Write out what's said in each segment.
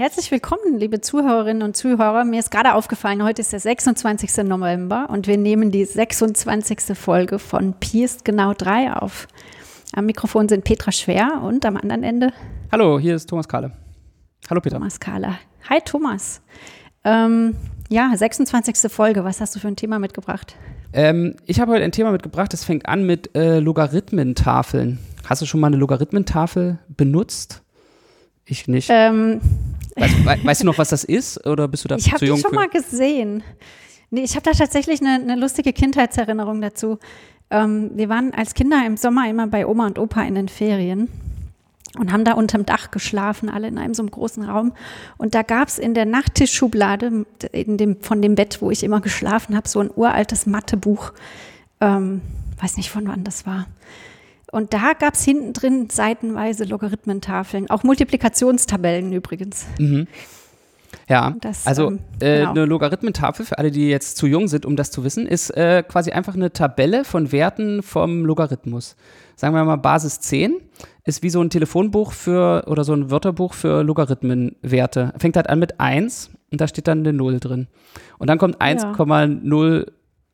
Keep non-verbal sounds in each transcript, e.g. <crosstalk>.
herzlich willkommen, liebe Zuhörerinnen und Zuhörer. Mir ist gerade aufgefallen, heute ist der 26. November und wir nehmen die 26. Folge von Pi ist genau drei auf. Am Mikrofon sind Petra Schwer und am anderen Ende. Hallo, hier ist Thomas Kahle. Hallo Petra. Thomas Kahle. Hi Thomas. Ähm, ja, 26. Folge. Was hast du für ein Thema mitgebracht? Ähm, ich habe heute ein Thema mitgebracht, das fängt an mit äh, Logarithmentafeln. Hast du schon mal eine Logarithmentafel benutzt? Ich nicht. Ähm, weißt, we weißt, du noch, was das ist oder bist du da ich habe die schon mal gesehen. Nee, ich habe da tatsächlich eine, eine, lustige Kindheitserinnerung dazu. Ähm, wir waren als Kinder im Sommer immer bei Oma und Opa in den Ferien und haben da unterm Dach geschlafen, alle in einem so einem großen Raum. Und da gab es in der Nachttischschublade in dem, von dem Bett, wo ich immer geschlafen habe, so ein uraltes Mathebuch. Ähm, weiß nicht, von wann das war. Und da gab es hinten drin seitenweise Logarithmentafeln, auch Multiplikationstabellen übrigens. Mhm. Ja, das, also ähm, äh, genau. eine Logarithmentafel, für alle, die jetzt zu jung sind, um das zu wissen, ist äh, quasi einfach eine Tabelle von Werten vom Logarithmus. Sagen wir mal Basis 10 ist wie so ein Telefonbuch für oder so ein Wörterbuch für Logarithmenwerte. Fängt halt an mit 1 und da steht dann eine 0 drin. Und dann kommt 1,0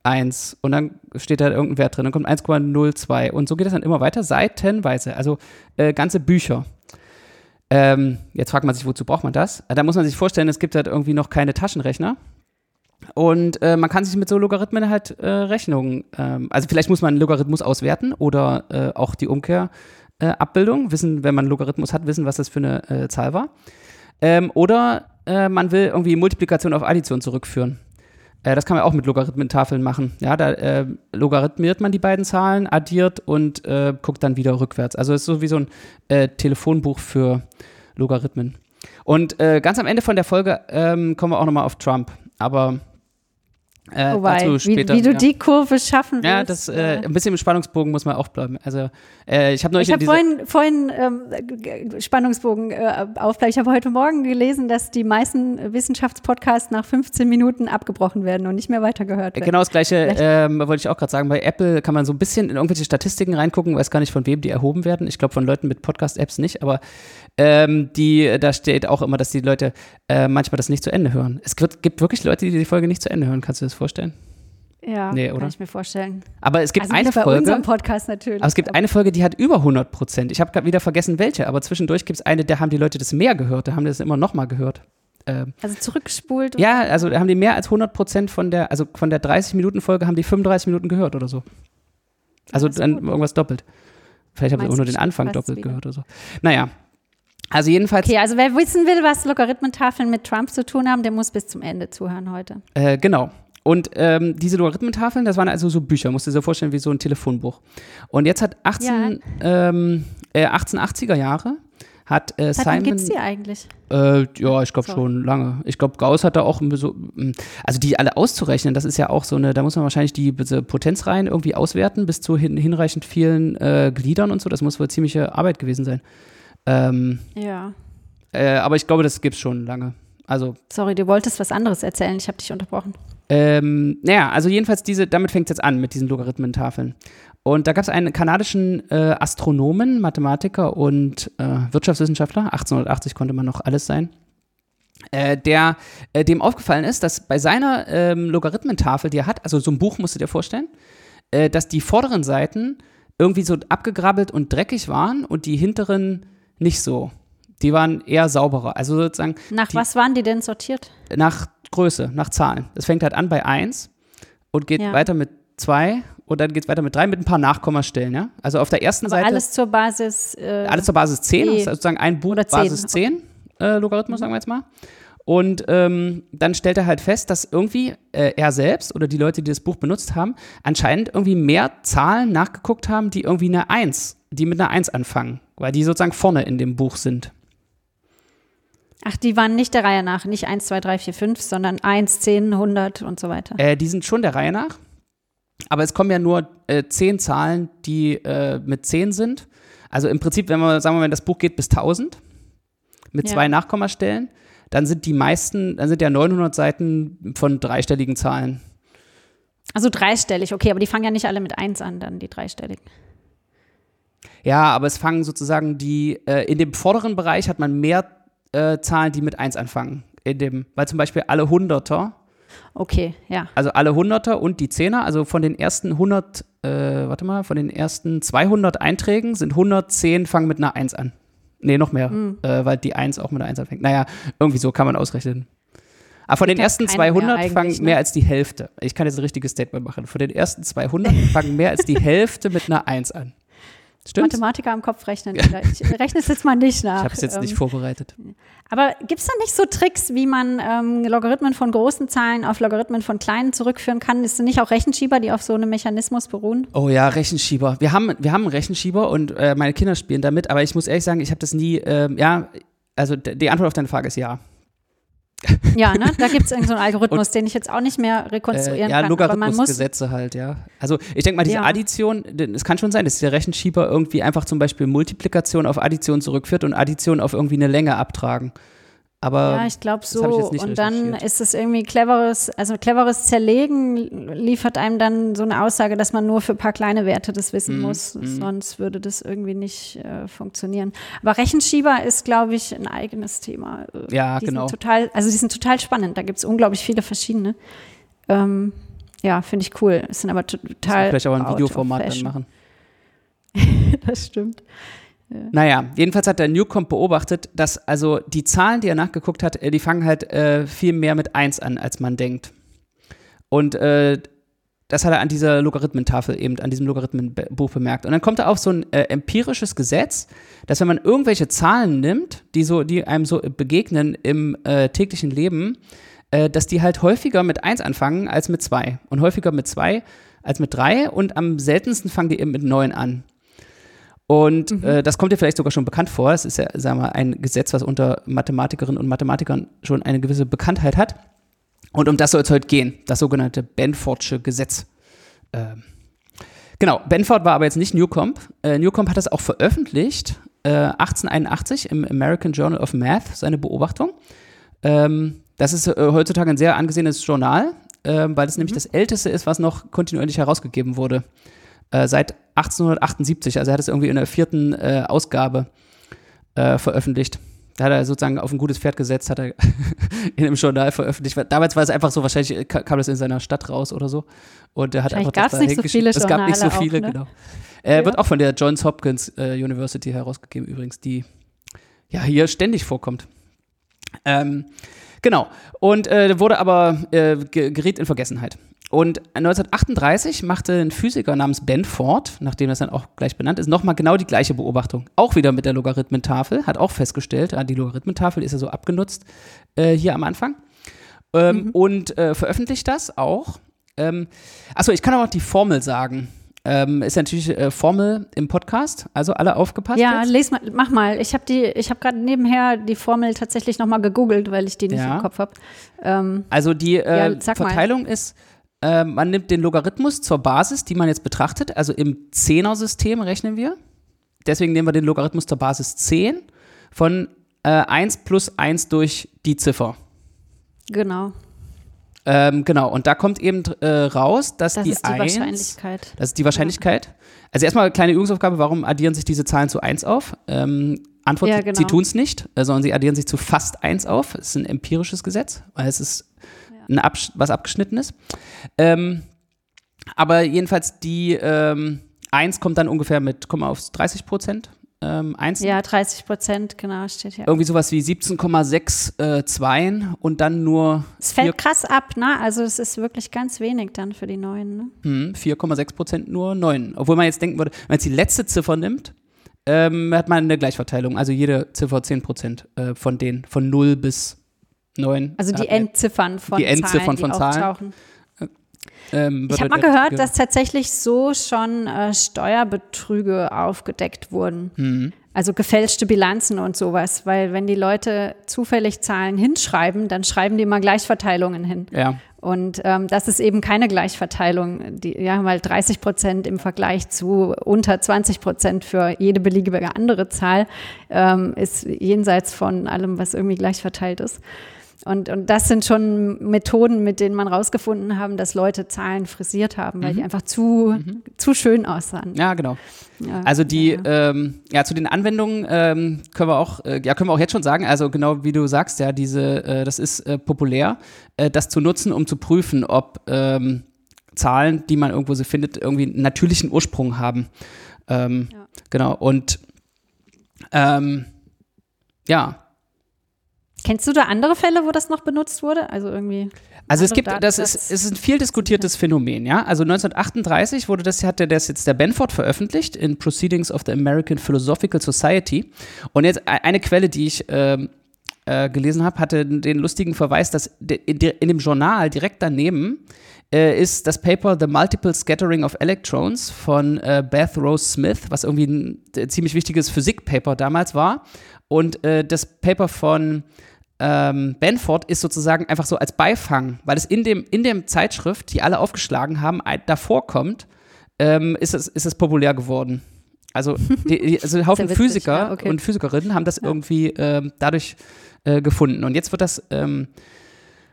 1 und dann steht da irgendein Wert drin, dann kommt 1,02 und so geht es dann immer weiter, seitenweise, also äh, ganze Bücher. Ähm, jetzt fragt man sich, wozu braucht man das? Da muss man sich vorstellen, es gibt halt irgendwie noch keine Taschenrechner. Und äh, man kann sich mit so Logarithmen halt äh, Rechnungen, ähm, also vielleicht muss man einen Logarithmus auswerten oder äh, auch die Umkehrabbildung, wissen, wenn man einen Logarithmus hat, wissen, was das für eine äh, Zahl war. Ähm, oder äh, man will irgendwie Multiplikation auf Addition zurückführen. Äh, das kann man auch mit Logarithmentafeln machen. Ja, da äh, logarithmiert man die beiden Zahlen, addiert und äh, guckt dann wieder rückwärts. Also es ist so wie so ein äh, Telefonbuch für Logarithmen. Und äh, ganz am Ende von der Folge ähm, kommen wir auch nochmal auf Trump. Aber äh, Wobei, später, wie, wie, du ja. die Kurve schaffen willst. Ja, das, äh, ein bisschen im Spannungsbogen muss man auch bleiben. Also, äh, ich habe neulich Ich habe vorhin, vorhin ähm, Spannungsbogen äh, aufbleiben. Ich habe heute Morgen gelesen, dass die meisten Wissenschaftspodcasts nach 15 Minuten abgebrochen werden und nicht mehr weitergehört werden. Genau das Gleiche ähm, wollte ich auch gerade sagen. Bei Apple kann man so ein bisschen in irgendwelche Statistiken reingucken, weiß gar nicht, von wem die erhoben werden. Ich glaube, von Leuten mit Podcast-Apps nicht, aber ähm, die, da steht auch immer, dass die Leute äh, manchmal das nicht zu Ende hören. Es wird, gibt wirklich Leute, die die Folge nicht zu Ende hören. Kannst du das vorstellen? Ja, nee, kann ich mir vorstellen. Aber es gibt also eine Folge. Podcast natürlich. Aber es gibt eine Folge, die hat über 100 Prozent. Ich habe gerade wieder vergessen, welche. Aber zwischendurch gibt es eine, da haben die Leute das mehr gehört. Da haben die das immer noch mal gehört. Ähm, also zurückgespult? Ja, also da haben die mehr als 100 Prozent von der, also von der 30-Minuten-Folge haben die 35 Minuten gehört oder so. Also dann gut. irgendwas doppelt. Vielleicht haben sie auch nur den Anfang doppelt wieder. gehört oder so. Naja, also jedenfalls. Okay, also wer wissen will, was Logarithmentafeln mit Trump zu tun haben, der muss bis zum Ende zuhören heute. Äh, genau. Und ähm, diese Logarithmentafeln, das waren also so Bücher, musst du dir so vorstellen, wie so ein Telefonbuch. Und jetzt hat 18, ja. ähm, äh, 1880er Jahre hat äh, Simon. Gibt es die eigentlich? Äh, ja, ich glaube schon lange. Ich glaube, Gauss hat da auch so, hm, also die alle auszurechnen, das ist ja auch so eine, da muss man wahrscheinlich die Potenzreihen irgendwie auswerten bis zu hin, hinreichend vielen äh, Gliedern und so. Das muss wohl ziemliche Arbeit gewesen sein. Ähm, ja. Äh, aber ich glaube, das gibt es schon lange. Also. Sorry, du wolltest was anderes erzählen, ich habe dich unterbrochen. Ähm, naja, also jedenfalls diese, damit fängt es jetzt an mit diesen Logarithmentafeln. Und da gab es einen kanadischen äh, Astronomen, Mathematiker und äh, Wirtschaftswissenschaftler, 1880 konnte man noch alles sein, äh, der äh, dem aufgefallen ist, dass bei seiner ähm, Logarithmentafel, die er hat, also so ein Buch musst du dir vorstellen, äh, dass die vorderen Seiten irgendwie so abgegrabbelt und dreckig waren und die hinteren nicht so. Die waren eher sauberer. Also sozusagen. Nach die, was waren die denn sortiert? Nach Größe, nach Zahlen. Es fängt halt an bei 1 und geht ja. weiter mit 2 und dann geht es weiter mit 3 mit ein paar Nachkommastellen, ja? Also auf der ersten Aber Seite. Alles zur Basis. Äh, alles zur Basis 10, also sozusagen ein Buch Basis 10 äh, Logarithmus, sagen wir jetzt mal. Und ähm, dann stellt er halt fest, dass irgendwie äh, er selbst oder die Leute, die das Buch benutzt haben, anscheinend irgendwie mehr Zahlen nachgeguckt haben, die irgendwie eine 1, die mit einer 1 anfangen, weil die sozusagen vorne in dem Buch sind. Ach, die waren nicht der Reihe nach, nicht 1, 2, 3, 4, 5, sondern 1, 10, 100 und so weiter. Äh, die sind schon der Reihe nach, aber es kommen ja nur äh, 10 Zahlen, die äh, mit 10 sind. Also im Prinzip, wenn man, sagen wir mal, das Buch geht bis 1000 mit ja. zwei Nachkommastellen, dann sind die meisten, dann sind ja 900 Seiten von dreistelligen Zahlen. Also dreistellig, okay, aber die fangen ja nicht alle mit 1 an, dann die dreistelligen. Ja, aber es fangen sozusagen die, äh, in dem vorderen Bereich hat man mehr äh, Zahlen, die mit 1 anfangen. In dem, weil zum Beispiel alle Hunderter. Okay, ja. Also alle Hunderter und die Zehner, also von den ersten 100, äh, warte mal, von den ersten 200 Einträgen sind 110 fangen mit einer 1 an. Nee, noch mehr, mhm. äh, weil die 1 auch mit einer 1 anfängt. Naja, irgendwie so kann man ausrechnen. Aber von den ersten 200 mehr fangen ne? mehr als die Hälfte. Ich kann jetzt ein richtiges Statement machen. Von den ersten 200 fangen mehr als die Hälfte mit einer 1 an. Stimmt. Mathematiker am Kopf rechnen. Ich rechne es jetzt mal nicht nach. Ich habe es jetzt nicht ähm, vorbereitet. Aber gibt es da nicht so Tricks, wie man ähm, Logarithmen von großen Zahlen auf Logarithmen von kleinen zurückführen kann? Ist es nicht auch Rechenschieber, die auf so einem Mechanismus beruhen? Oh ja, Rechenschieber. Wir haben, wir haben einen Rechenschieber und äh, meine Kinder spielen damit, aber ich muss ehrlich sagen, ich habe das nie, äh, ja, also die Antwort auf deine Frage ist ja. Ja, ne? Da gibt es irgendeinen so <laughs> Algorithmus, und, den ich jetzt auch nicht mehr rekonstruieren äh, ja, kann. Ja, Logarithmusgesetze halt, ja. Also ich denke mal, diese ja. Addition, es kann schon sein, dass der Rechenschieber irgendwie einfach zum Beispiel Multiplikation auf Addition zurückführt und Addition auf irgendwie eine Länge abtragen. Aber ja, ich glaube so. Ich und dann ist es irgendwie cleveres, also cleveres Zerlegen liefert einem dann so eine Aussage, dass man nur für ein paar kleine Werte das wissen mm, muss. Mm. Sonst würde das irgendwie nicht äh, funktionieren. Aber Rechenschieber ist, glaube ich, ein eigenes Thema. Ja, die genau. Sind total, also die sind total spannend. Da gibt es unglaublich viele verschiedene. Ähm, ja, finde ich cool. Es sind aber total. Vielleicht auch ein Videoformat dann machen. <laughs> das stimmt. Ja. Naja, jedenfalls hat der Newcomb beobachtet, dass also die Zahlen, die er nachgeguckt hat, äh, die fangen halt äh, viel mehr mit 1 an, als man denkt. Und äh, das hat er an dieser Logarithmentafel eben, an diesem Logarithmenbuch bemerkt. Und dann kommt er auf so ein äh, empirisches Gesetz, dass wenn man irgendwelche Zahlen nimmt, die so, die einem so begegnen im äh, täglichen Leben, äh, dass die halt häufiger mit 1 anfangen als mit 2 und häufiger mit 2 als mit 3 und am seltensten fangen die eben mit 9 an. Und mhm. äh, das kommt dir vielleicht sogar schon bekannt vor. Es ist ja, sagen wir, ein Gesetz, was unter Mathematikerinnen und Mathematikern schon eine gewisse Bekanntheit hat. Und um das soll es heute gehen, das sogenannte Benfordsche Gesetz. Ähm, genau, Benford war aber jetzt nicht Newcomb. Äh, Newcomb hat das auch veröffentlicht, äh, 1881 im American Journal of Math, seine Beobachtung. Ähm, das ist äh, heutzutage ein sehr angesehenes Journal, ähm, weil es mhm. nämlich das älteste ist, was noch kontinuierlich herausgegeben wurde äh, seit 1878. Also er hat es irgendwie in der vierten äh, Ausgabe äh, veröffentlicht. Da hat er sozusagen auf ein gutes Pferd gesetzt, hat er <laughs> in einem Journal veröffentlicht. Damals war es einfach so, wahrscheinlich kam das in seiner Stadt raus oder so. Und er hat einfach das da nicht so viele Es gab nicht so viele, auch, ne? genau. Er ja. wird auch von der Johns Hopkins äh, University herausgegeben, übrigens, die ja hier ständig vorkommt. Ähm, genau. Und äh, wurde aber äh, geriet in Vergessenheit. Und 1938 machte ein Physiker namens Benford, nachdem das dann auch gleich benannt ist, nochmal genau die gleiche Beobachtung. Auch wieder mit der Logarithmentafel, hat auch festgestellt, ah, die Logarithmentafel ist ja so abgenutzt äh, hier am Anfang. Ähm, mhm. Und äh, veröffentlicht das auch. Ähm, achso, ich kann aber auch die Formel sagen. Ähm, ist natürlich äh, Formel im Podcast, also alle aufgepasst. Ja, jetzt. les mal, mach mal. Ich habe die, ich habe gerade nebenher die Formel tatsächlich nochmal gegoogelt, weil ich die nicht ja. im Kopf habe. Ähm, also die äh, ja, Verteilung mal. ist äh, man nimmt den Logarithmus zur Basis, die man jetzt betrachtet. Also im Zehner-System rechnen wir. Deswegen nehmen wir den Logarithmus zur Basis 10 von äh, 1 plus 1 durch die Ziffer. Genau. Ähm, genau, und da kommt eben äh, raus, dass das die, ist die 1, Wahrscheinlichkeit. Das ist die Wahrscheinlichkeit. Also erstmal eine kleine Übungsaufgabe, warum addieren sich diese Zahlen zu 1 auf? Ähm, Antwort, ja, genau. sie tun es nicht, äh, sondern sie addieren sich zu fast 1 auf. Das ist ein empirisches Gesetz, weil es ist ein Absch was abgeschnittenes. Ähm, aber jedenfalls die ähm, 1 kommt dann ungefähr mit, komm mal auf 30 Prozent. Ähm, ja, 30 Prozent, genau, steht hier. Irgendwie sowas wie 17,62 äh, und dann nur. Es fällt krass ab, ne? Also es ist wirklich ganz wenig dann für die neuen, ne? Hm, 4,6 Prozent nur 9. Obwohl man jetzt denken würde, wenn man jetzt die letzte Ziffer nimmt, ähm, hat man eine Gleichverteilung. Also jede Ziffer 10 Prozent äh, von denen, von 0 bis 9. Also die Endziffern von die Endziffern Zahlen, die von Zahlen. Ähm, ich habe mal gehört, dass tatsächlich so schon äh, Steuerbetrüge aufgedeckt wurden. Mhm. Also gefälschte Bilanzen und sowas, weil wenn die Leute zufällig Zahlen hinschreiben, dann schreiben die immer Gleichverteilungen hin. Ja. Und ähm, das ist eben keine Gleichverteilung. Die, ja, mal 30 Prozent im Vergleich zu unter 20 Prozent für jede beliebige andere Zahl ähm, ist jenseits von allem, was irgendwie gleich verteilt ist. Und, und das sind schon Methoden, mit denen man rausgefunden haben, dass Leute Zahlen frisiert haben, weil mhm. die einfach zu, mhm. zu schön aussahen. Ja, genau. Ja, also die, ja. Ähm, ja, zu den Anwendungen ähm, können wir auch, äh, ja, können wir auch jetzt schon sagen, also genau wie du sagst, ja, diese, äh, das ist äh, populär, äh, das zu nutzen, um zu prüfen, ob ähm, Zahlen, die man irgendwo so findet, irgendwie einen natürlichen Ursprung haben. Ähm, ja. Genau, und ähm, ja, Kennst du da andere Fälle, wo das noch benutzt wurde? Also irgendwie. Also es gibt, das ist, es ist ein viel diskutiertes Phänomen, ja. Also 1938 wurde das, hatte das jetzt der Benford veröffentlicht in Proceedings of the American Philosophical Society. Und jetzt e-, eine Quelle, die ich ähm, äh, gelesen habe, hatte den lustigen Verweis, dass in dem Journal direkt daneben äh, ist das Paper The Multiple Scattering of Electrons von äh, Beth Rose Smith, was irgendwie ein äh, ziemlich wichtiges Physikpaper damals war. Und äh, das Paper von ähm, Benford ist sozusagen einfach so als Beifang, weil es in dem, in dem Zeitschrift, die alle aufgeschlagen haben, davor kommt, ähm, ist, es, ist es populär geworden. Also, <laughs> die, also ein Haufen Physiker ja, okay. und Physikerinnen haben das ja. irgendwie ähm, dadurch äh, gefunden. Und jetzt wird das ähm,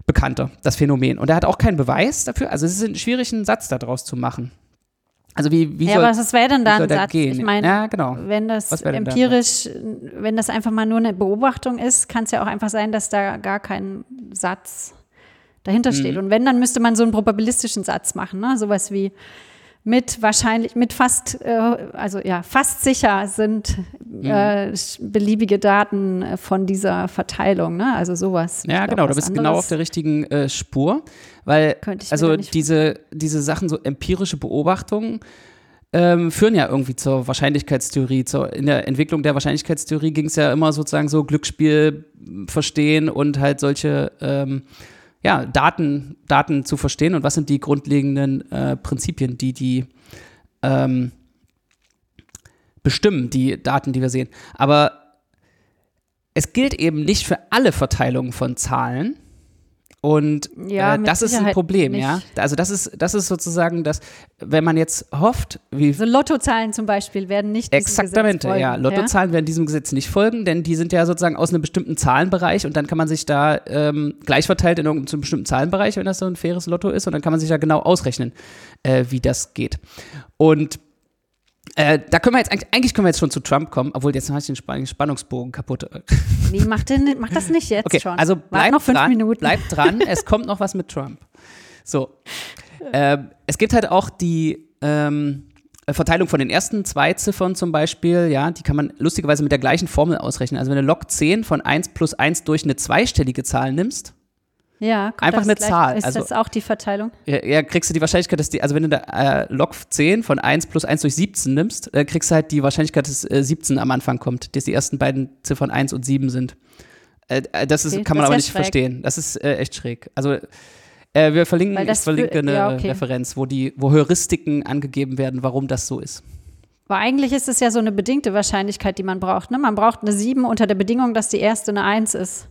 bekannter, das Phänomen. Und er hat auch keinen Beweis dafür. Also es ist schwierig, einen Satz daraus zu machen. Also wie, wie ja, soll, aber was wäre denn da ein Satz? Gehen? Ich meine, ja, genau. wenn das empirisch, wenn das einfach mal nur eine Beobachtung ist, kann es ja auch einfach sein, dass da gar kein Satz dahinter mhm. steht. Und wenn, dann müsste man so einen probabilistischen Satz machen, ne? Sowas wie mit wahrscheinlich, mit fast, äh, also ja, fast sicher sind äh, mhm. beliebige Daten von dieser Verteilung, ne? Also sowas. Ja, genau, du bist anderes. genau auf der richtigen äh, Spur, weil also diese, diese Sachen, so empirische Beobachtungen, ähm, führen ja irgendwie zur Wahrscheinlichkeitstheorie. Zur, in der Entwicklung der Wahrscheinlichkeitstheorie ging es ja immer sozusagen so Glücksspiel verstehen und halt solche ähm, ja, Daten, Daten zu verstehen und was sind die grundlegenden äh, Prinzipien, die die ähm, bestimmen, die Daten, die wir sehen. Aber es gilt eben nicht für alle Verteilungen von Zahlen, und ja, äh, das ist ein Problem, nicht. ja. Also das ist, das ist sozusagen das, wenn man jetzt hofft, wie. So Lottozahlen zum Beispiel werden nicht Exaktamente, ja. Lottozahlen ja? werden diesem Gesetz nicht folgen, denn die sind ja sozusagen aus einem bestimmten Zahlenbereich und dann kann man sich da ähm, gleich verteilt in irgendeinem bestimmten Zahlenbereich, wenn das so ein faires Lotto ist, und dann kann man sich ja genau ausrechnen, äh, wie das geht. Und äh, da können wir jetzt eigentlich, eigentlich können wir jetzt schon zu Trump kommen, obwohl jetzt habe ich den Spannungsbogen kaputt. <laughs> Nee, mach, den, mach das nicht jetzt okay, schon. Also bleib noch fünf dran, Minuten. Bleib dran, es <laughs> kommt noch was mit Trump. So. Äh, es gibt halt auch die ähm, Verteilung von den ersten zwei Ziffern zum Beispiel, ja, die kann man lustigerweise mit der gleichen Formel ausrechnen. Also wenn du log 10 von 1 plus 1 durch eine zweistellige Zahl nimmst, ja, einfach eine gleich, Zahl. Ist also, das auch die Verteilung? Ja, ja, kriegst du die Wahrscheinlichkeit, dass die, also wenn du da äh, Log 10 von 1 plus 1 durch 17 nimmst, äh, kriegst du halt die Wahrscheinlichkeit, dass äh, 17 am Anfang kommt, dass die ersten beiden Ziffern 1 und 7 sind. Äh, äh, das ist, okay, kann man aber nicht schräg. verstehen. Das ist äh, echt schräg. Also wir verlinken, ich verlinke eine ja, okay. Referenz, wo die, wo Heuristiken angegeben werden, warum das so ist. Aber eigentlich ist es ja so eine bedingte Wahrscheinlichkeit, die man braucht. Ne? Man braucht eine 7 unter der Bedingung, dass die erste eine 1 ist.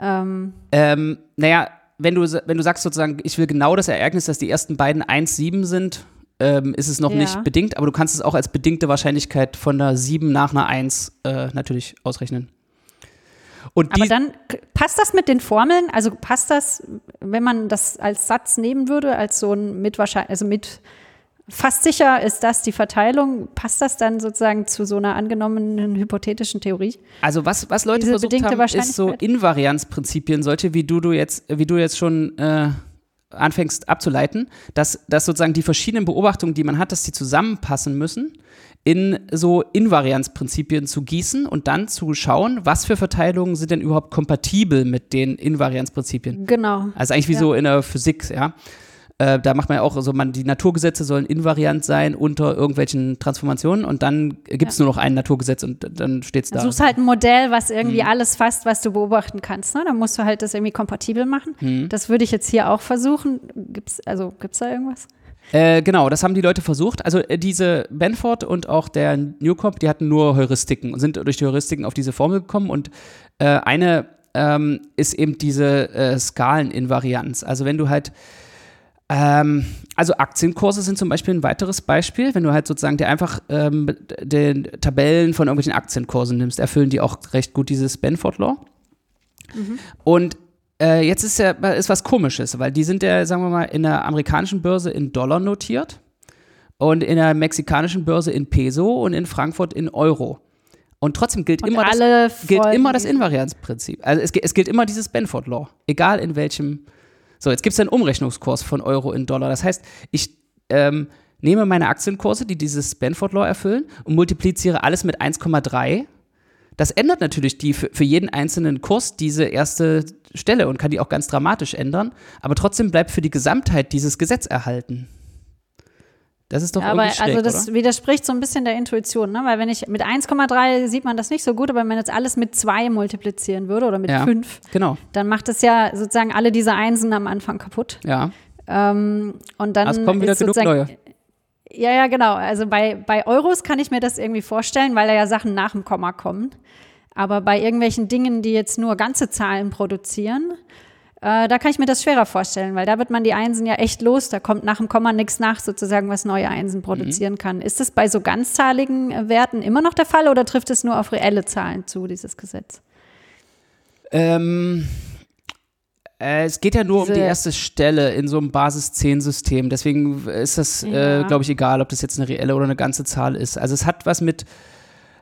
Ähm, ähm, naja, wenn du, wenn du sagst sozusagen, ich will genau das Ereignis, dass die ersten beiden 1,7 sind, ähm, ist es noch ja. nicht bedingt, aber du kannst es auch als bedingte Wahrscheinlichkeit von einer 7 nach einer 1 äh, natürlich ausrechnen. Und aber dann passt das mit den Formeln? Also passt das, wenn man das als Satz nehmen würde, als so ein mit wahrscheinlich, also mit fast sicher ist das die Verteilung. Passt das dann sozusagen zu so einer angenommenen hypothetischen Theorie? Also was, was Leute Diese versucht haben, ist so Invarianzprinzipien, solche wie du, du jetzt, wie du jetzt schon äh, anfängst abzuleiten, dass, dass sozusagen die verschiedenen Beobachtungen, die man hat, dass die zusammenpassen müssen, in so Invarianzprinzipien zu gießen und dann zu schauen, was für Verteilungen sind denn überhaupt kompatibel mit den Invarianzprinzipien. Genau. Also eigentlich wie ja. so in der Physik, ja. Äh, da macht man ja auch so, man, die Naturgesetze sollen invariant sein unter irgendwelchen Transformationen und dann gibt es ja. nur noch ein Naturgesetz und dann steht es da. Du suchst halt ein Modell, was irgendwie mhm. alles fasst, was du beobachten kannst. Ne? Dann musst du halt das irgendwie kompatibel machen. Mhm. Das würde ich jetzt hier auch versuchen. Gibt's, also gibt es da irgendwas? Äh, genau, das haben die Leute versucht. Also äh, diese Benford und auch der Newcomb, die hatten nur Heuristiken und sind durch die Heuristiken auf diese Formel gekommen. Und äh, eine ähm, ist eben diese äh, Skaleninvarianz. Also wenn du halt ähm, also Aktienkurse sind zum Beispiel ein weiteres Beispiel. Wenn du halt sozusagen dir einfach ähm, den Tabellen von irgendwelchen Aktienkursen nimmst, erfüllen die auch recht gut dieses Benford Law. Mhm. Und äh, jetzt ist ja ist was Komisches, weil die sind ja, sagen wir mal, in der amerikanischen Börse in Dollar notiert und in der mexikanischen Börse in Peso und in Frankfurt in Euro. Und trotzdem gilt, immer das, gilt immer das Invarianzprinzip. Also es, es gilt immer dieses Benford Law, egal in welchem. So, jetzt gibt es einen Umrechnungskurs von Euro in Dollar. Das heißt, ich ähm, nehme meine Aktienkurse, die dieses Benford Law erfüllen, und multipliziere alles mit 1,3. Das ändert natürlich die für, für jeden einzelnen Kurs diese erste Stelle und kann die auch ganz dramatisch ändern. Aber trotzdem bleibt für die Gesamtheit dieses Gesetz erhalten. Das ist doch aber schräg, also das oder? widerspricht so ein bisschen der Intuition, ne? Weil wenn ich mit 1,3 sieht man das nicht so gut, aber wenn man jetzt alles mit 2 multiplizieren würde oder mit ja, 5, genau. dann macht es ja sozusagen alle diese Einsen am Anfang kaputt. Ja. Ähm, und dann es kommen wieder genug neue. Ja, ja, genau. Also bei, bei Euros kann ich mir das irgendwie vorstellen, weil da ja Sachen nach dem Komma kommen. Aber bei irgendwelchen Dingen, die jetzt nur ganze Zahlen produzieren, äh, da kann ich mir das schwerer vorstellen, weil da wird man die Einsen ja echt los. Da kommt nach dem Komma nichts nach, sozusagen, was neue Einsen produzieren mhm. kann. Ist das bei so ganzzahligen äh, Werten immer noch der Fall oder trifft es nur auf reelle Zahlen zu, dieses Gesetz? Ähm, äh, es geht ja nur Diese um die erste Stelle in so einem Basis-10-System. Deswegen ist das, ja. äh, glaube ich, egal, ob das jetzt eine reelle oder eine ganze Zahl ist. Also es hat was mit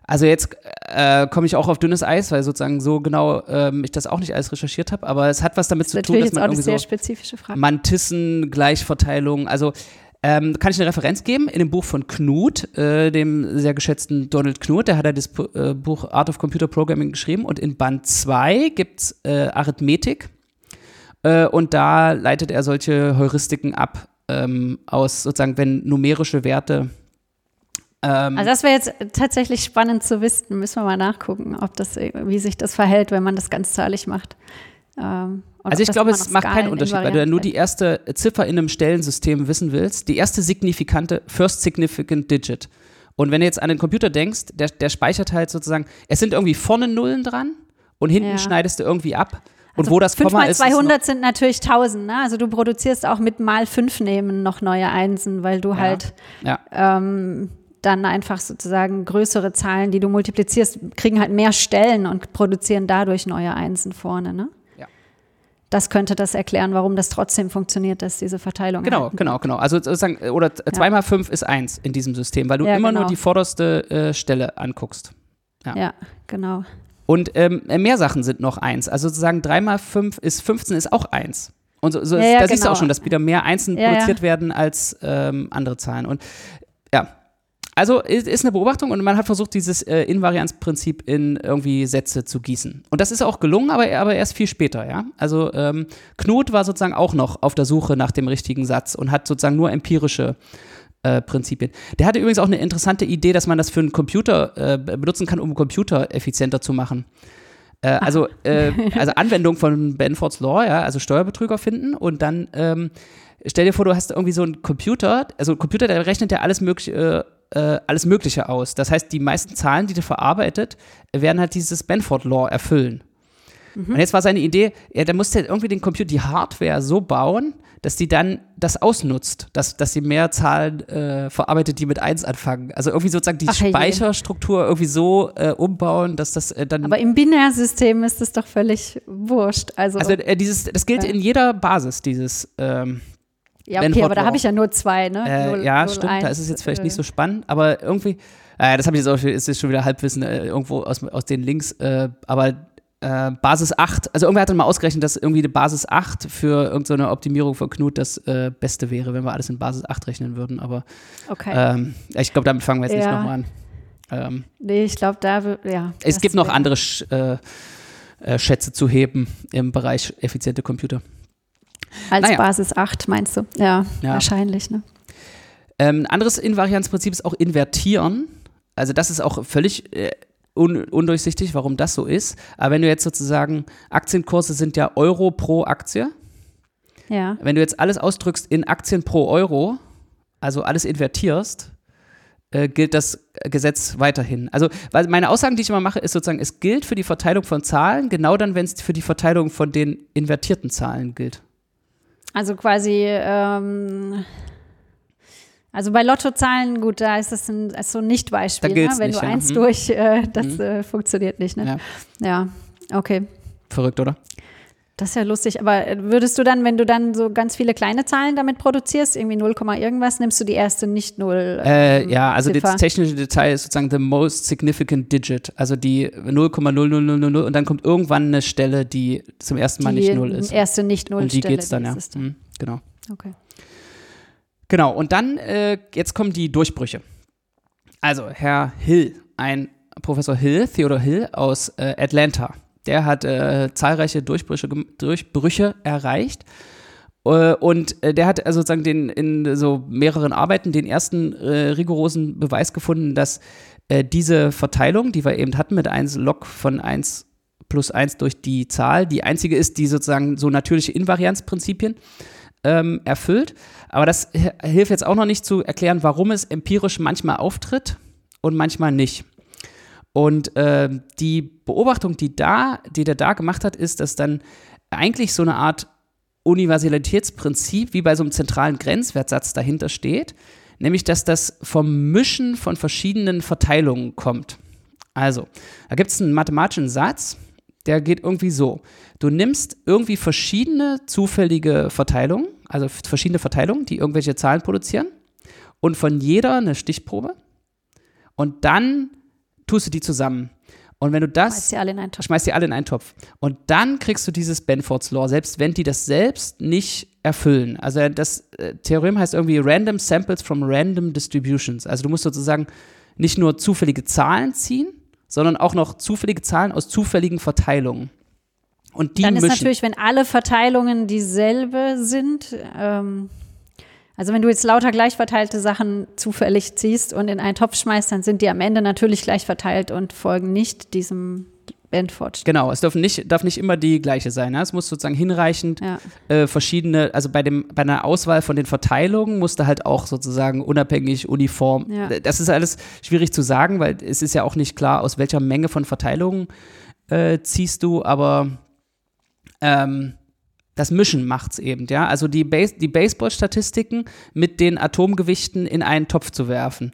also jetzt äh, komme ich auch auf dünnes Eis, weil sozusagen so genau ähm, ich das auch nicht alles recherchiert habe, aber es hat was damit zu tun, dass man irgendwie sehr spezifische Frage. Mantissen, Gleichverteilung, also ähm, kann ich eine Referenz geben in dem Buch von Knut, äh, dem sehr geschätzten Donald Knut, der hat ja das äh, Buch Art of Computer Programming geschrieben und in Band 2 gibt es äh, Arithmetik äh, und da leitet er solche Heuristiken ab ähm, aus sozusagen, wenn numerische Werte ähm, also das wäre jetzt tatsächlich spannend zu wissen. Müssen wir mal nachgucken, ob das, wie sich das verhält, wenn man das ganzzahlig macht. Ähm, also ich glaube, es macht keinen Unterschied, weil du ja nur die erste Ziffer in einem Stellensystem wissen willst. Die erste signifikante, first significant digit. Und wenn du jetzt an den Computer denkst, der, der speichert halt sozusagen, es sind irgendwie vorne Nullen dran und hinten ja. schneidest du irgendwie ab. Und also wo das 5 Komma mal 200 sind natürlich 1000, ne? Also du produzierst auch mit mal 5 nehmen noch neue Einsen, weil du ja. halt ja. Ähm, dann einfach sozusagen größere Zahlen, die du multiplizierst, kriegen halt mehr Stellen und produzieren dadurch neue Einsen vorne, ne? Ja. Das könnte das erklären, warum das trotzdem funktioniert, dass diese Verteilung. Genau, genau, genau. Also sozusagen, oder ja. mal fünf ist eins in diesem System, weil du ja, immer genau. nur die vorderste äh, Stelle anguckst. Ja, ja genau. Und ähm, mehr Sachen sind noch eins. Also sozusagen drei mal fünf ist 15 ist auch eins. Und so, so ja, ist, da genau. siehst du auch genau. schon, dass wieder mehr Einsen produziert werden als ähm, andere Zahlen. Und ja, also ist eine Beobachtung und man hat versucht, dieses äh, Invarianzprinzip in irgendwie Sätze zu gießen. Und das ist auch gelungen, aber, aber erst viel später, ja. Also ähm, Knut war sozusagen auch noch auf der Suche nach dem richtigen Satz und hat sozusagen nur empirische äh, Prinzipien. Der hatte übrigens auch eine interessante Idee, dass man das für einen Computer äh, benutzen kann, um einen Computer effizienter zu machen. Äh, also, äh, <laughs> also Anwendung von Benford's Law, ja, also Steuerbetrüger finden und dann ähm, stell dir vor, du hast irgendwie so einen Computer, also ein Computer, der rechnet ja alles mögliche äh, alles Mögliche aus. Das heißt, die meisten Zahlen, die du verarbeitet, werden halt dieses Benford Law erfüllen. Mhm. Und jetzt war seine Idee, ja, da musste irgendwie den Computer, die Hardware so bauen, dass die dann das ausnutzt, dass, dass sie mehr Zahlen äh, verarbeitet, die mit 1 anfangen. Also irgendwie sozusagen die Ach, Speicherstruktur irgendwie so äh, umbauen, dass das äh, dann. Aber im Binärsystem ist das doch völlig wurscht. Also, also äh, dieses, das gilt ja. in jeder Basis, dieses, ähm, ja, okay, aber da habe ich ja nur zwei, ne? Äh, 0, ja, 0, stimmt, 1, da ist es jetzt vielleicht äh, nicht so spannend, aber irgendwie, äh, das habe ich jetzt auch, ist jetzt schon wieder Halbwissen äh, irgendwo aus, aus den Links, äh, aber äh, Basis 8, also irgendwer hat dann mal ausgerechnet, dass irgendwie die Basis 8 für irgendeine so Optimierung von Knut das Beste wäre, wenn wir alles in Basis 8 rechnen würden, aber okay. ähm, ich glaube, damit fangen wir jetzt ja. nicht nochmal an. Ähm, nee, ich glaube, da, ja. Es gibt noch andere Sch Schätze zu heben im Bereich effiziente Computer. Als naja. Basis 8 meinst du? Ja, ja. wahrscheinlich. Ne? Ähm, ein anderes Invarianzprinzip ist auch invertieren. Also das ist auch völlig äh, un undurchsichtig, warum das so ist. Aber wenn du jetzt sozusagen, Aktienkurse sind ja Euro pro Aktie. Ja. Wenn du jetzt alles ausdrückst in Aktien pro Euro, also alles invertierst, äh, gilt das Gesetz weiterhin. Also, meine Aussagen, die ich immer mache, ist sozusagen, es gilt für die Verteilung von Zahlen, genau dann, wenn es für die Verteilung von den invertierten Zahlen gilt. Also quasi, ähm, also bei Lottozahlen, gut, da ist das ein, ist so ein Nicht-Beispiel. Ne? Wenn nicht, du ja. eins mhm. durch, äh, das mhm. äh, funktioniert nicht. Ne? Ja. ja, okay. Verrückt, oder? Das ist ja lustig, aber würdest du dann, wenn du dann so ganz viele kleine Zahlen damit produzierst, irgendwie 0, irgendwas, nimmst du die erste nicht 0? Äh, ähm, ja, also Ziffer? das technische Detail ist sozusagen the most significant digit, also die 0,00000 und dann kommt irgendwann eine Stelle, die zum ersten Mal die nicht 0 ist. Die erste nicht 0 Und die geht es dann, ja. Mhm, genau. Okay. Genau, und dann, äh, jetzt kommen die Durchbrüche. Also, Herr Hill, ein Professor Hill, Theodor Hill aus äh, Atlanta, der hat äh, zahlreiche Durchbrüche, Durchbrüche erreicht. Äh, und äh, der hat also sozusagen den, in so mehreren Arbeiten den ersten äh, rigorosen Beweis gefunden, dass diese Verteilung, die wir eben hatten mit 1 Log von 1 plus 1 durch die Zahl, die einzige ist, die sozusagen so natürliche Invarianzprinzipien ähm, erfüllt. Aber das hilft jetzt auch noch nicht zu erklären, warum es empirisch manchmal auftritt und manchmal nicht. Und äh, die Beobachtung, die, da, die der da gemacht hat, ist, dass dann eigentlich so eine Art Universalitätsprinzip wie bei so einem zentralen Grenzwertsatz dahinter steht, nämlich dass das vom Mischen von verschiedenen Verteilungen kommt. Also, da gibt es einen mathematischen Satz, der geht irgendwie so. Du nimmst irgendwie verschiedene zufällige Verteilungen, also verschiedene Verteilungen, die irgendwelche Zahlen produzieren, und von jeder eine Stichprobe. Und dann tust du die zusammen. Und wenn du das. Schmeißt sie alle in einen Topf. Schmeißt sie alle in einen Topf. Und dann kriegst du dieses Benford's Law, selbst wenn die das selbst nicht erfüllen. Also das äh, Theorem heißt irgendwie Random Samples from Random Distributions. Also du musst sozusagen nicht nur zufällige Zahlen ziehen, sondern auch noch zufällige Zahlen aus zufälligen Verteilungen. Und die Dann ist mischen. natürlich, wenn alle Verteilungen dieselbe sind, ähm, also wenn du jetzt lauter gleich verteilte Sachen zufällig ziehst und in einen Topf schmeißt, dann sind die am Ende natürlich gleich verteilt und folgen nicht diesem Benford. Genau, es darf nicht, darf nicht immer die gleiche sein. Ne? Es muss sozusagen hinreichend ja. äh, verschiedene, also bei, dem, bei einer Auswahl von den Verteilungen musste halt auch sozusagen unabhängig, uniform. Ja. Das ist alles schwierig zu sagen, weil es ist ja auch nicht klar, aus welcher Menge von Verteilungen äh, ziehst du, aber ähm, das Mischen macht's eben, ja. Also die, Base, die Baseball-Statistiken mit den Atomgewichten in einen Topf zu werfen.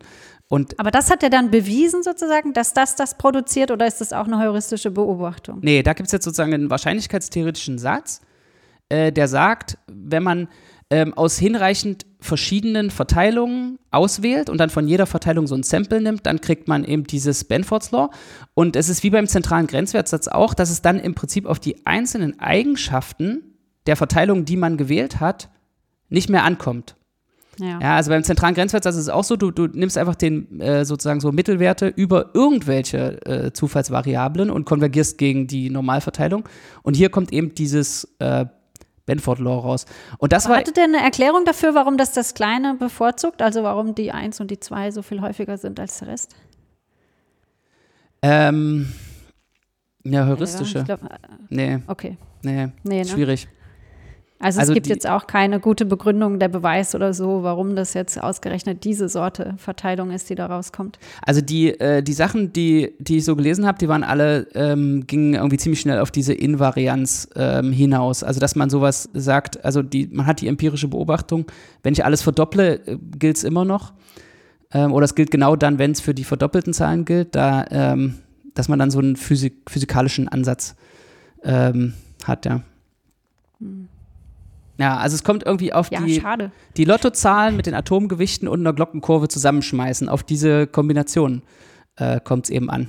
Und Aber das hat er dann bewiesen sozusagen, dass das das produziert oder ist das auch eine heuristische Beobachtung? Nee, da gibt es jetzt sozusagen einen wahrscheinlichkeitstheoretischen Satz, äh, der sagt, wenn man ähm, aus hinreichend verschiedenen Verteilungen auswählt und dann von jeder Verteilung so ein Sample nimmt, dann kriegt man eben dieses Benford's Law. Und es ist wie beim zentralen Grenzwertsatz auch, dass es dann im Prinzip auf die einzelnen Eigenschaften der Verteilung, die man gewählt hat, nicht mehr ankommt. Ja. ja also beim zentralen Grenzwertsatz ist es auch so, du, du nimmst einfach den äh, sozusagen so Mittelwerte über irgendwelche äh, Zufallsvariablen und konvergierst gegen die Normalverteilung. Und hier kommt eben dieses äh, Benford Law raus. Und das war. Hattet ihr eine Erklärung dafür, warum das das Kleine bevorzugt? Also warum die 1 und die 2 so viel häufiger sind als der Rest? Ähm, ja, heuristische. Ja, glaub, äh, nee. Okay. Nee, nee ne? schwierig. Also, also es gibt die, jetzt auch keine gute Begründung, der Beweis oder so, warum das jetzt ausgerechnet diese Sorte Verteilung ist, die da rauskommt. Also die, äh, die Sachen, die, die ich so gelesen habe, die waren alle, ähm, gingen irgendwie ziemlich schnell auf diese Invarianz ähm, hinaus. Also dass man sowas sagt, also die, man hat die empirische Beobachtung, wenn ich alles verdopple, äh, gilt es immer noch. Ähm, oder es gilt genau dann, wenn es für die verdoppelten Zahlen gilt, da, ähm, dass man dann so einen Physik physikalischen Ansatz ähm, hat, ja. Hm. Ja, also es kommt irgendwie auf ja, die, die Lottozahlen mit den Atomgewichten und einer Glockenkurve zusammenschmeißen. Auf diese Kombination äh, kommt es eben an.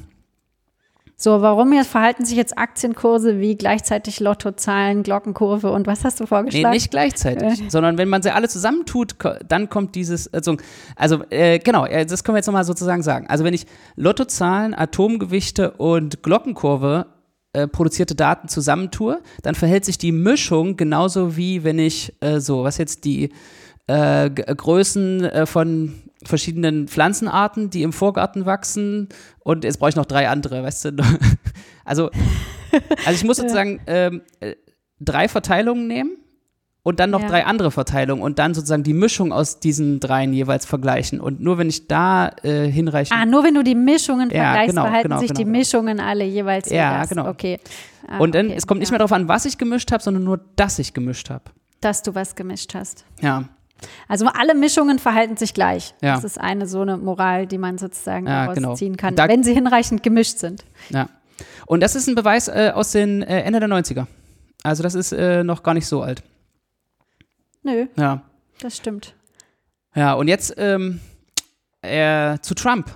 So, warum jetzt verhalten sich jetzt Aktienkurse wie gleichzeitig Lottozahlen, Glockenkurve und was hast du vorgeschlagen? Nee, nicht gleichzeitig, äh. sondern wenn man sie alle zusammentut, dann kommt dieses, also, also äh, genau, äh, das können wir jetzt nochmal sozusagen sagen. Also wenn ich Lottozahlen, Atomgewichte und Glockenkurve äh, produzierte Daten zusammentue, dann verhält sich die Mischung genauso wie wenn ich äh, so, was jetzt die äh, Größen äh, von verschiedenen Pflanzenarten, die im Vorgarten wachsen und jetzt brauche ich noch drei andere, weißt du? <laughs> also, also ich muss <laughs> sozusagen ähm, äh, drei Verteilungen nehmen und dann noch ja. drei andere Verteilungen und dann sozusagen die Mischung aus diesen dreien jeweils vergleichen. Und nur wenn ich da äh, hinreichend. Ah, nur wenn du die Mischungen ja, vergleichst, genau, verhalten genau, sich genau, die genau. Mischungen alle jeweils Ja, das. genau. Okay. Ah, und dann, okay, es kommt nicht mehr darauf an, was ich gemischt habe, sondern nur, dass ich gemischt habe. Dass du was gemischt hast. Ja. Also alle Mischungen verhalten sich gleich. Ja. Das ist eine so eine Moral, die man sozusagen ja, daraus genau. ziehen kann, da, wenn sie hinreichend gemischt sind. Ja. Und das ist ein Beweis äh, aus den äh, Ende der 90er. Also das ist äh, noch gar nicht so alt. Nö. Ja. Das stimmt. Ja, und jetzt ähm, äh, zu Trump.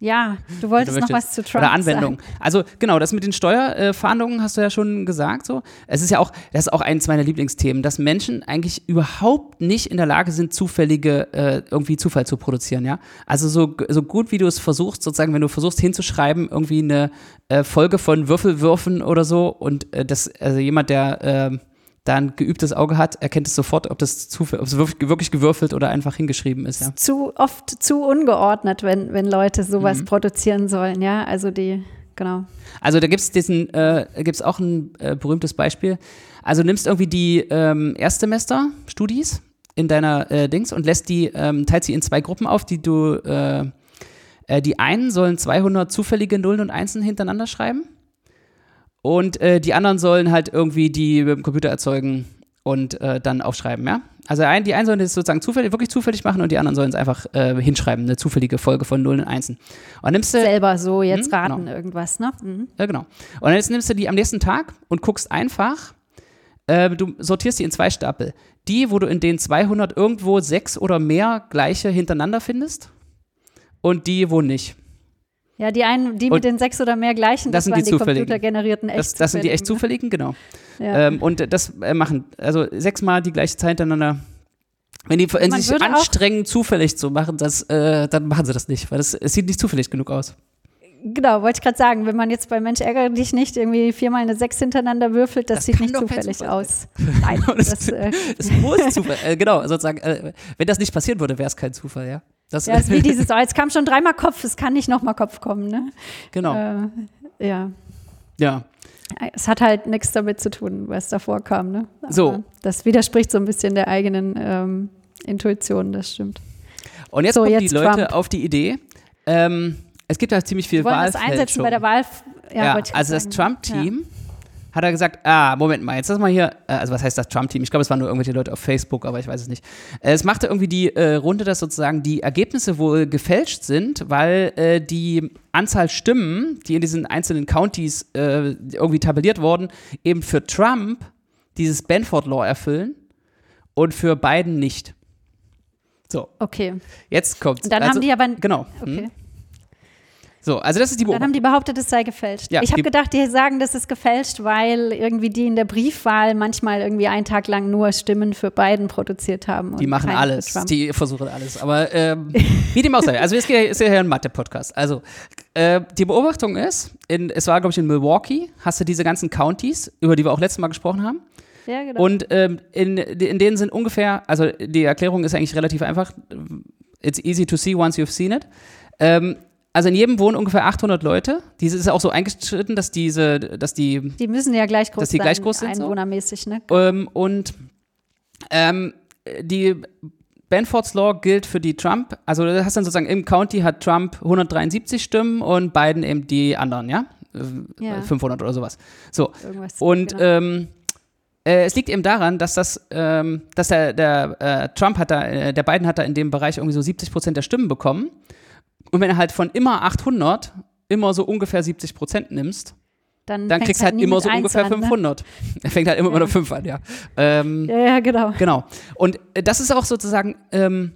Ja, du wolltest du noch was zu Trump Oder Anwendung. Sagen. Also genau, das mit den Steuerfahndungen hast du ja schon gesagt. So, es ist ja auch, das ist auch eines meiner Lieblingsthemen, dass Menschen eigentlich überhaupt nicht in der Lage sind, zufällige äh, irgendwie Zufall zu produzieren. Ja, also so so gut wie du es versuchst, sozusagen, wenn du versuchst hinzuschreiben, irgendwie eine äh, Folge von Würfelwürfen oder so und äh, das also jemand, der ähm, da ein geübtes Auge hat, erkennt es sofort, ob das Zufall, ob es wirklich gewürfelt oder einfach hingeschrieben ist. Ja. Zu oft zu ungeordnet, wenn, wenn Leute sowas mhm. produzieren sollen, ja. Also die, genau. Also da gibt es diesen, äh, gibt's auch ein äh, berühmtes Beispiel. Also nimmst irgendwie die ähm, Erstsemester-Studis in deiner äh, Dings und lässt die, ähm, teilt sie in zwei Gruppen auf, die du, äh, äh, die einen sollen 200 zufällige Nullen und Einsen hintereinander schreiben und äh, die anderen sollen halt irgendwie die mit dem Computer erzeugen und äh, dann aufschreiben, ja? Also ein, die einen sollen das sozusagen zufällig, wirklich zufällig machen und die anderen sollen es einfach äh, hinschreiben, eine zufällige Folge von Nullen und Einsen. Und nimmst du, Selber so jetzt mh, raten genau. irgendwas, ne? Mhm. Ja, genau. Und jetzt nimmst du die am nächsten Tag und guckst einfach, äh, du sortierst die in zwei Stapel. Die, wo du in den 200 irgendwo sechs oder mehr gleiche hintereinander findest und die, wo nicht. Ja, die einen, die und mit den sechs oder mehr gleichen, das, das sind die, die computergenerierten echt das, das sind die echt zufälligen, genau. Ja. Ähm, und das äh, machen, also sechsmal die gleiche Zeit hintereinander. Wenn die wenn sich anstrengen, zufällig zu machen, das, äh, dann machen sie das nicht, weil das, es sieht nicht zufällig genug aus. Genau, wollte ich gerade sagen, wenn man jetzt bei Mensch ärgere dich nicht irgendwie viermal eine Sechs hintereinander würfelt, das, das sieht nicht zufällig aus. Nein, <laughs> das, das, äh, <laughs> das muss Zufall, äh, genau, sozusagen, äh, wenn das nicht passieren würde, wäre es kein Zufall, ja. Das ja, ist wie <laughs> dieses, oh, jetzt kam schon dreimal Kopf, es kann nicht nochmal Kopf kommen, ne? Genau. Äh, ja. Ja. Es hat halt nichts damit zu tun, was davor kam, ne? Aber so. Das widerspricht so ein bisschen der eigenen ähm, Intuition, das stimmt. Und jetzt so, kommen jetzt die Leute Trump. auf die Idee, ähm, es gibt ja ziemlich viel Wahlfälschung. das einsetzen bei der Wahl. Ja, ja also das Trump-Team ja hat er gesagt, ah, Moment mal, jetzt lass mal hier, äh, also was heißt das Trump-Team? Ich glaube, es waren nur irgendwelche Leute auf Facebook, aber ich weiß es nicht. Äh, es machte irgendwie die äh, Runde, dass sozusagen die Ergebnisse wohl gefälscht sind, weil äh, die Anzahl Stimmen, die in diesen einzelnen Counties äh, irgendwie tabelliert wurden, eben für Trump dieses Benford Law erfüllen und für Biden nicht. So. Okay. Jetzt kommt's. Und dann also, haben die aber. Genau. Okay. Hm. So, also das ist die Beobachtung. Dann haben die behauptet, es sei gefälscht. Ja, ich habe gedacht, die sagen, das ist gefälscht, weil irgendwie die in der Briefwahl manchmal irgendwie einen Tag lang nur Stimmen für Biden produziert haben. Die machen alles, die versuchen alles. Aber ähm, wie dem auch sei, also es ist ja hier ein Mathe-Podcast. Also äh, die Beobachtung ist, in, es war glaube ich in Milwaukee, hast du diese ganzen Counties, über die wir auch letztes Mal gesprochen haben. Ja, genau. Und ähm, in, in denen sind ungefähr, also die Erklärung ist eigentlich relativ einfach. It's easy to see once you've seen it. Ähm, also in jedem wohnen ungefähr 800 Leute. Diese ist auch so eingeschritten, dass diese, dass die. Die müssen ja gleich groß dass die sein, gleich groß sind, einwohnermäßig, ne? Ähm, und ähm, die Benford's Law gilt für die Trump. Also du hast dann sozusagen im County hat Trump 173 Stimmen und Biden eben die anderen, ja, ja. 500 oder sowas. So Irgendwas, und genau. ähm, äh, es liegt eben daran, dass das, ähm, dass der, der äh, Trump hat da, äh, der Biden hat da in dem Bereich irgendwie so 70 Prozent der Stimmen bekommen. Und wenn du halt von immer 800 immer so ungefähr 70 Prozent nimmst, dann, dann kriegst du halt, halt immer so ungefähr an, 500. Ne? <laughs> Er fängt halt immer ja. mit einer 5 an, ja. Ähm, ja, ja, genau. Genau. Und äh, das ist auch sozusagen, ähm,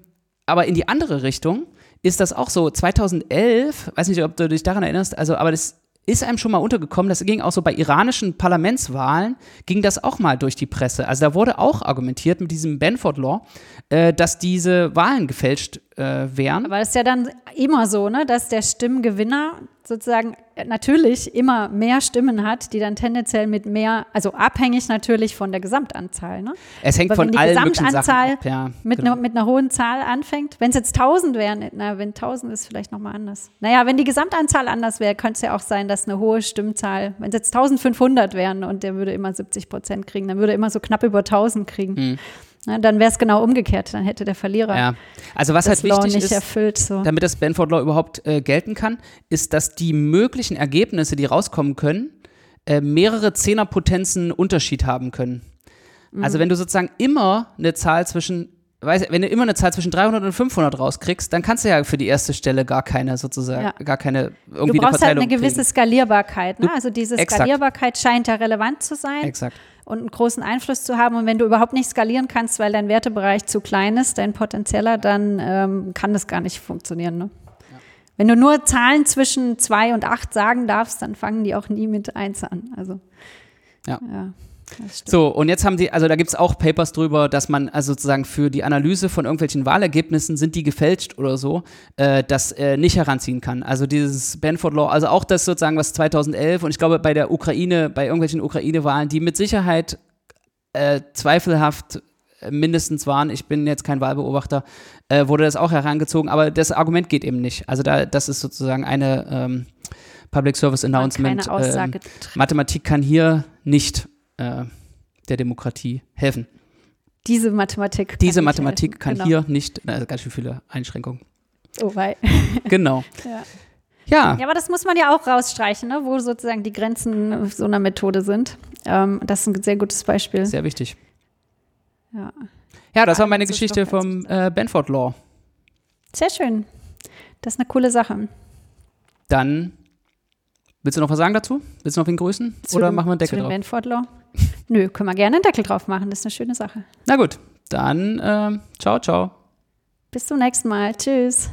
aber in die andere Richtung ist das auch so. 2011, weiß nicht, ob du dich daran erinnerst, also, aber das ist einem schon mal untergekommen, das ging auch so bei iranischen Parlamentswahlen, ging das auch mal durch die Presse. Also da wurde auch argumentiert mit diesem Benford Law, äh, dass diese Wahlen gefälscht äh, wären. Aber es ist ja dann immer so, ne, dass der Stimmgewinner sozusagen natürlich immer mehr Stimmen hat, die dann tendenziell mit mehr, also abhängig natürlich von der Gesamtanzahl. Ne? Es hängt Aber von allen Gesamtanzahl ab, ja, mit, genau. ne, mit einer hohen Zahl anfängt, wenn es jetzt 1000 wären, na, wenn 1000 ist vielleicht nochmal anders. Naja, wenn die Gesamtanzahl anders wäre, könnte es ja auch sein, dass eine hohe Stimmzahl, wenn es jetzt 1500 wären und der würde immer 70 Prozent kriegen, dann würde er immer so knapp über 1000 kriegen. Mhm. Na, dann wäre es genau umgekehrt, dann hätte der Verlierer ja. also was das halt wichtig nicht ist, erfüllt, so. damit das Benford Law überhaupt äh, gelten kann, ist, dass die möglichen Ergebnisse, die rauskommen können, äh, mehrere Zehnerpotenzen Unterschied haben können. Mhm. Also wenn du sozusagen immer eine Zahl zwischen weiß, wenn du immer eine Zahl zwischen 300 und 500 rauskriegst, dann kannst du ja für die erste Stelle gar keine sozusagen, ja. gar keine irgendwie Du brauchst halt eine gewisse kriegen. Skalierbarkeit. Ne? Also diese Skalierbarkeit scheint ja relevant zu sein. Exakt. Und einen großen Einfluss zu haben. Und wenn du überhaupt nicht skalieren kannst, weil dein Wertebereich zu klein ist, dein potenzieller, dann ähm, kann das gar nicht funktionieren. Ne? Ja. Wenn du nur Zahlen zwischen 2 und 8 sagen darfst, dann fangen die auch nie mit 1 an. Also, ja. ja. So, und jetzt haben die, also da gibt es auch Papers drüber, dass man also sozusagen für die Analyse von irgendwelchen Wahlergebnissen, sind die gefälscht oder so, äh, das äh, nicht heranziehen kann. Also dieses Benford Law, also auch das sozusagen, was 2011 und ich glaube bei der Ukraine, bei irgendwelchen Ukraine-Wahlen, die mit Sicherheit äh, zweifelhaft äh, mindestens waren, ich bin jetzt kein Wahlbeobachter, äh, wurde das auch herangezogen, aber das Argument geht eben nicht. Also da, das ist sozusagen eine ähm, Public Service Announcement. Ähm, Mathematik kann hier nicht äh, der Demokratie helfen. Diese Mathematik. Kann Diese Mathematik kann genau. hier nicht, also ganz schön viele Einschränkungen. Oh wei. <laughs> <laughs> genau. ja. Ja. ja, aber das muss man ja auch rausstreichen, ne? wo sozusagen die Grenzen so einer Methode sind. Ähm, das ist ein sehr gutes Beispiel. Sehr wichtig. Ja, ja das war meine Geschichte vom äh, Benford Law. Sehr schön. Das ist eine coole Sache. Dann Willst du noch was sagen dazu? Willst du noch wen grüßen? Zu Oder machen wir einen Deckel zu dem drauf? Nö, können wir gerne einen Deckel drauf machen. Das ist eine schöne Sache. Na gut, dann äh, ciao, ciao. Bis zum nächsten Mal. Tschüss.